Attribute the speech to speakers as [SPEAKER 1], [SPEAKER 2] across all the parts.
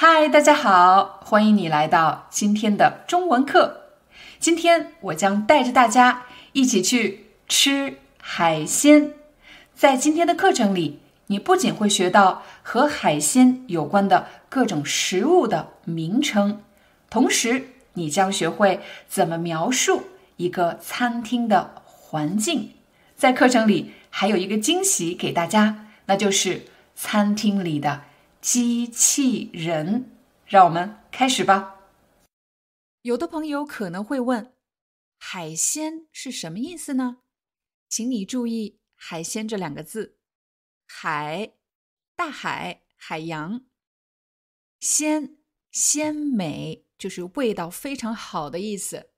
[SPEAKER 1] 嗨，大家好，欢迎你来到今天的中文课。今天我将带着大家一起去吃海鲜。在今天的课程里，你不仅会学到和海鲜有关的各种食物的名称，同时你将学会怎么描述一个餐厅的环境。在课程里还有一个惊喜给大家，那就是餐厅里的。机器人，让我们开始吧。有的朋友可能会问：“海鲜是什么意思呢？”请你注意“海鲜”这两个字，“海”大海、海洋；“鲜”鲜美，就是味道非常好的意思。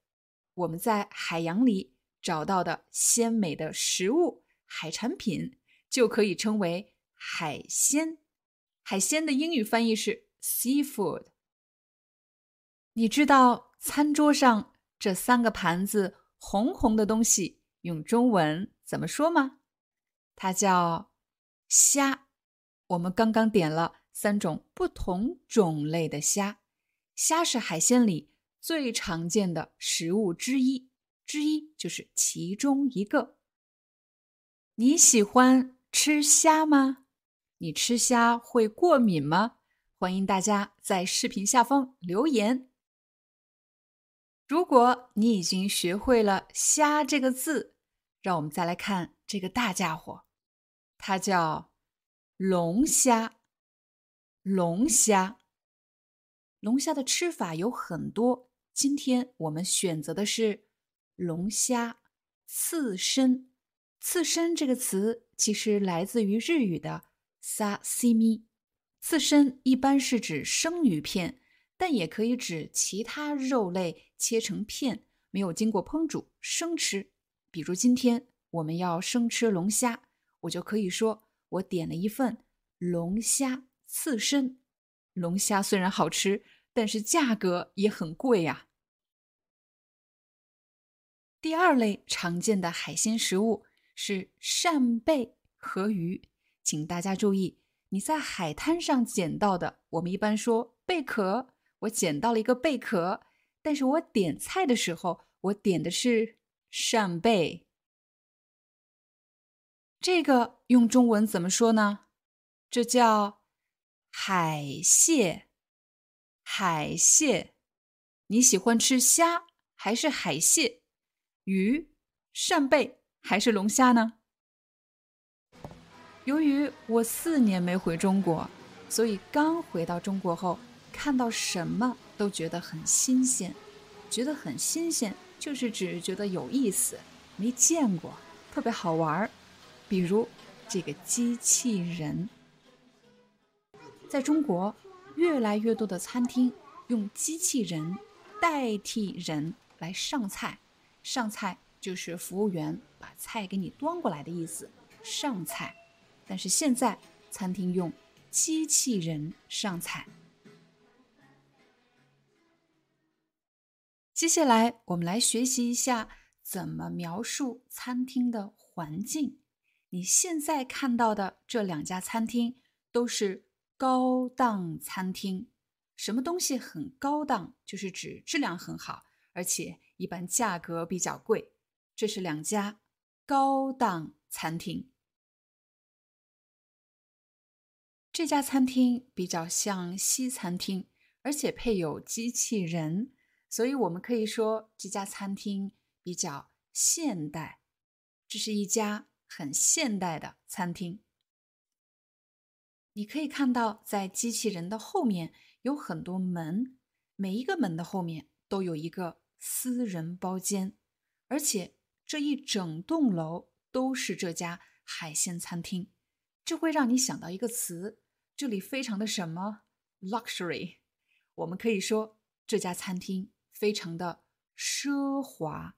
[SPEAKER 1] 我们在海洋里找到的鲜美的食物、海产品，就可以称为海鲜。海鲜的英语翻译是 seafood。你知道餐桌上这三个盘子红红的东西用中文怎么说吗？它叫虾。我们刚刚点了三种不同种类的虾，虾是海鲜里最常见的食物之一，之一就是其中一个。你喜欢吃虾吗？你吃虾会过敏吗？欢迎大家在视频下方留言。如果你已经学会了“虾”这个字，让我们再来看这个大家伙，它叫龙虾。龙虾，龙虾的吃法有很多，今天我们选择的是龙虾刺身。刺身这个词其实来自于日语的。沙西米，刺身一般是指生鱼片，但也可以指其他肉类切成片，没有经过烹煮生吃。比如今天我们要生吃龙虾，我就可以说我点了一份龙虾刺身。龙虾虽然好吃，但是价格也很贵呀。第二类常见的海鲜食物是扇贝和鱼。请大家注意，你在海滩上捡到的，我们一般说贝壳。我捡到了一个贝壳，但是我点菜的时候，我点的是扇贝。这个用中文怎么说呢？这叫海蟹。海蟹，你喜欢吃虾还是海蟹？鱼、扇贝还是龙虾呢？由于我四年没回中国，所以刚回到中国后，看到什么都觉得很新鲜。觉得很新鲜，就是指觉得有意思，没见过，特别好玩儿。比如这个机器人，在中国，越来越多的餐厅用机器人代替人来上菜。上菜就是服务员把菜给你端过来的意思。上菜。但是现在餐厅用机器人上菜。接下来我们来学习一下怎么描述餐厅的环境。你现在看到的这两家餐厅都是高档餐厅。什么东西很高档？就是指质量很好，而且一般价格比较贵。这是两家高档餐厅。这家餐厅比较像西餐厅，而且配有机器人，所以我们可以说这家餐厅比较现代。这是一家很现代的餐厅。你可以看到，在机器人的后面有很多门，每一个门的后面都有一个私人包间，而且这一整栋楼都是这家海鲜餐厅。这会让你想到一个词，这里非常的什么 luxury，我们可以说这家餐厅非常的奢华。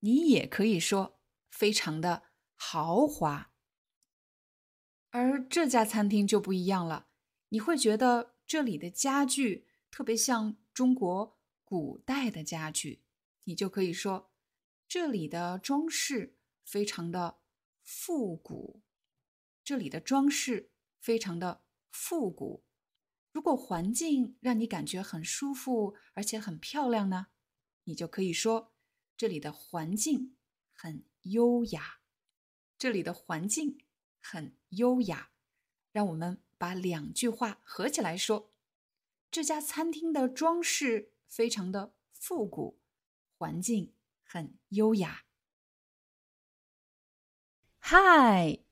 [SPEAKER 1] 你也可以说非常的豪华。而这家餐厅就不一样了，你会觉得这里的家具特别像中国古代的家具，你就可以说这里的装饰非常的复古。这里的装饰非常的复古。如果环境让你感觉很舒服，而且很漂亮呢，你就可以说这里的环境很优雅。这里的环境。很优雅，让我们把两句话合起来说：这家餐厅的装饰非常的复古，环境很优雅。Hi,